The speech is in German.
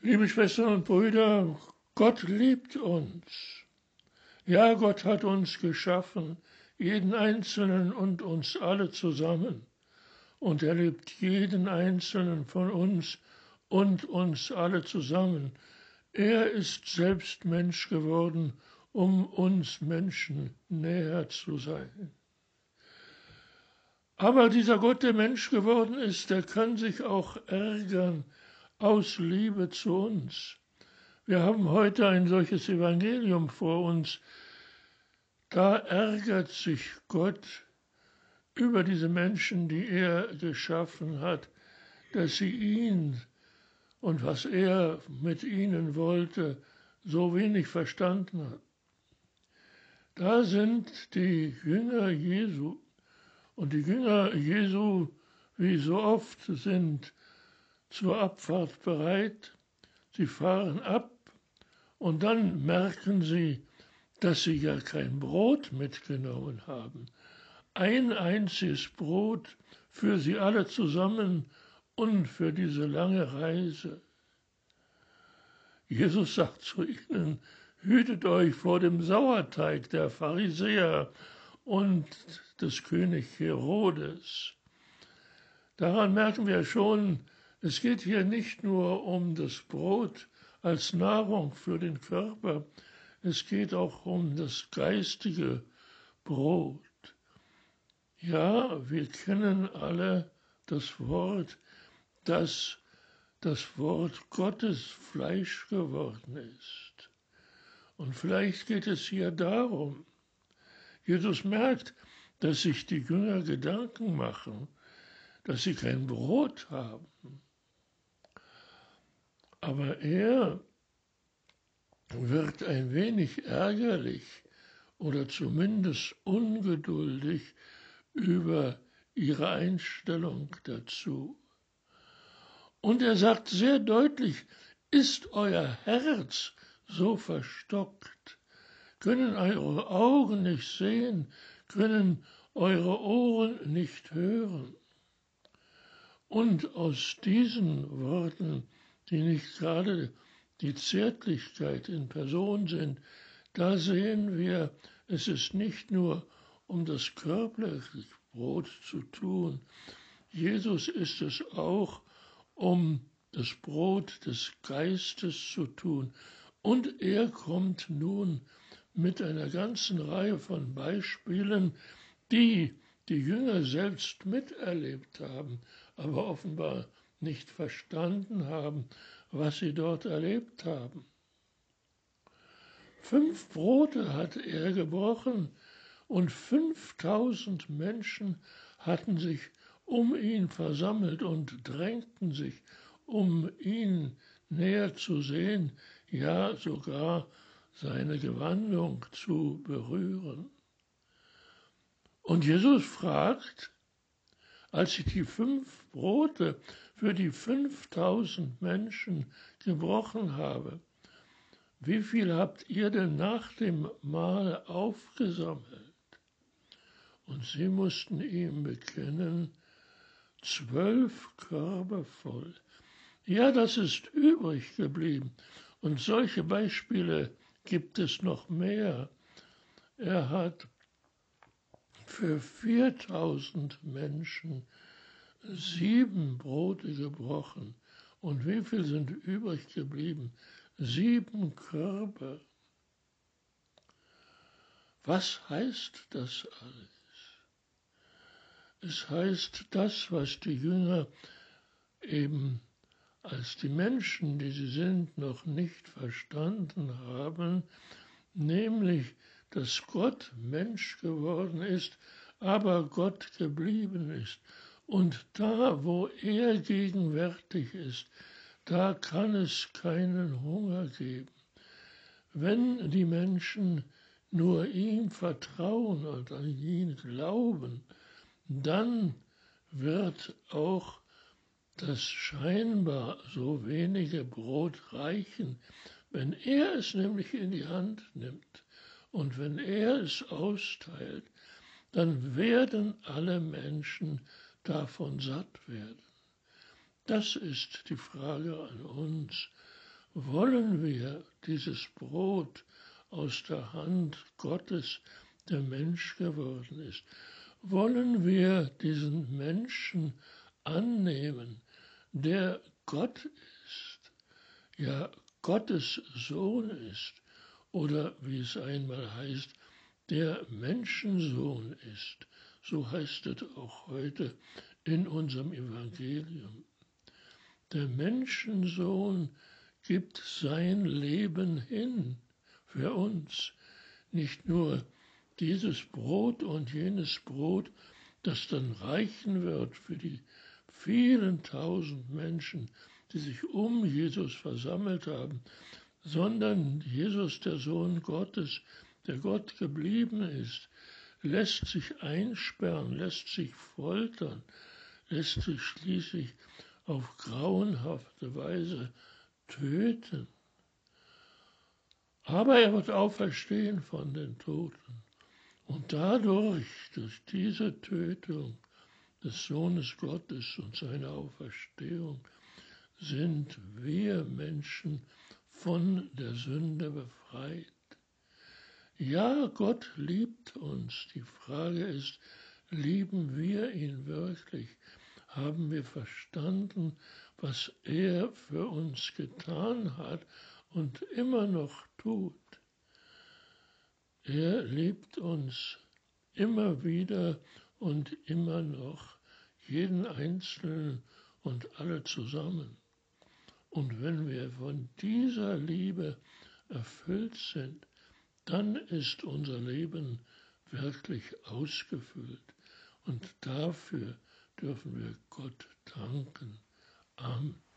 Liebe Schwestern und Brüder, Gott liebt uns. Ja, Gott hat uns geschaffen, jeden Einzelnen und uns alle zusammen. Und er liebt jeden Einzelnen von uns und uns alle zusammen. Er ist selbst Mensch geworden, um uns Menschen näher zu sein. Aber dieser Gott, der Mensch geworden ist, der kann sich auch ärgern aus Liebe zu uns. Wir haben heute ein solches Evangelium vor uns. Da ärgert sich Gott über diese Menschen, die er geschaffen hat, dass sie ihn und was er mit ihnen wollte, so wenig verstanden hat. Da sind die Jünger Jesu und die Jünger Jesu, wie so oft, sind zur Abfahrt bereit. Sie fahren ab und dann merken sie, dass sie ja kein Brot mitgenommen haben. Ein einziges Brot für sie alle zusammen und für diese lange Reise. Jesus sagt zu ihnen, hütet euch vor dem Sauerteig der Pharisäer und des König Herodes. Daran merken wir schon, es geht hier nicht nur um das Brot als Nahrung für den Körper, es geht auch um das geistige Brot. Ja, wir kennen alle das Wort, dass das Wort Gottes Fleisch geworden ist. Und vielleicht geht es hier darum. Jesus merkt, dass sich die Jünger Gedanken machen, dass sie kein Brot haben. Aber er wird ein wenig ärgerlich oder zumindest ungeduldig über ihre Einstellung dazu. Und er sagt sehr deutlich, ist euer Herz so verstockt? Können eure Augen nicht sehen? Können eure Ohren nicht hören? Und aus diesen Worten, die nicht gerade die Zärtlichkeit in Person sind, da sehen wir, es ist nicht nur um das körperliche Brot zu tun. Jesus ist es auch, um das Brot des Geistes zu tun. Und er kommt nun mit einer ganzen Reihe von Beispielen, die die Jünger selbst miterlebt haben, aber offenbar nicht verstanden haben, was sie dort erlebt haben. Fünf Brote hatte er gebrochen und fünftausend Menschen hatten sich um ihn versammelt und drängten sich, um ihn näher zu sehen, ja sogar seine Gewandung zu berühren. Und Jesus fragt, als ich die fünf Brote für die fünftausend Menschen gebrochen habe, wie viel habt ihr denn nach dem Mahl aufgesammelt? Und sie mussten ihm bekennen, zwölf Körbe voll. Ja, das ist übrig geblieben. Und solche Beispiele gibt es noch mehr. Er hat für 4000 Menschen sieben Brote gebrochen. Und wie viel sind übrig geblieben? Sieben Körbe. Was heißt das alles? Es heißt das, was die Jünger eben als die Menschen, die sie sind, noch nicht verstanden haben, nämlich, dass Gott Mensch geworden ist, aber Gott geblieben ist. Und da, wo er gegenwärtig ist, da kann es keinen Hunger geben. Wenn die Menschen nur ihm vertrauen und an ihn glauben, dann wird auch das scheinbar so wenige Brot reichen, wenn er es nämlich in die Hand nimmt und wenn er es austeilt, dann werden alle Menschen davon satt werden. Das ist die Frage an uns. wollen wir dieses Brot aus der Hand Gottes, der Mensch geworden ist, wollen wir diesen Menschen annehmen, der Gott ist, ja Gottes Sohn ist, oder wie es einmal heißt, der Menschensohn ist. So heißt es auch heute in unserem Evangelium. Der Menschensohn gibt sein Leben hin für uns. Nicht nur dieses Brot und jenes Brot, das dann reichen wird für die vielen tausend Menschen, die sich um Jesus versammelt haben, sondern Jesus, der Sohn Gottes, der Gott geblieben ist, lässt sich einsperren, lässt sich foltern, lässt sich schließlich auf grauenhafte Weise töten. Aber er wird auferstehen von den Toten. Und dadurch, durch diese Tötung des Sohnes Gottes und seine Auferstehung, sind wir Menschen von der Sünde befreit. Ja, Gott liebt uns. Die Frage ist, lieben wir ihn wirklich? Haben wir verstanden, was er für uns getan hat und immer noch tut? Er liebt uns immer wieder und immer noch, jeden Einzelnen und alle zusammen. Und wenn wir von dieser Liebe erfüllt sind, dann ist unser Leben wirklich ausgefüllt. Und dafür dürfen wir Gott danken. Amen.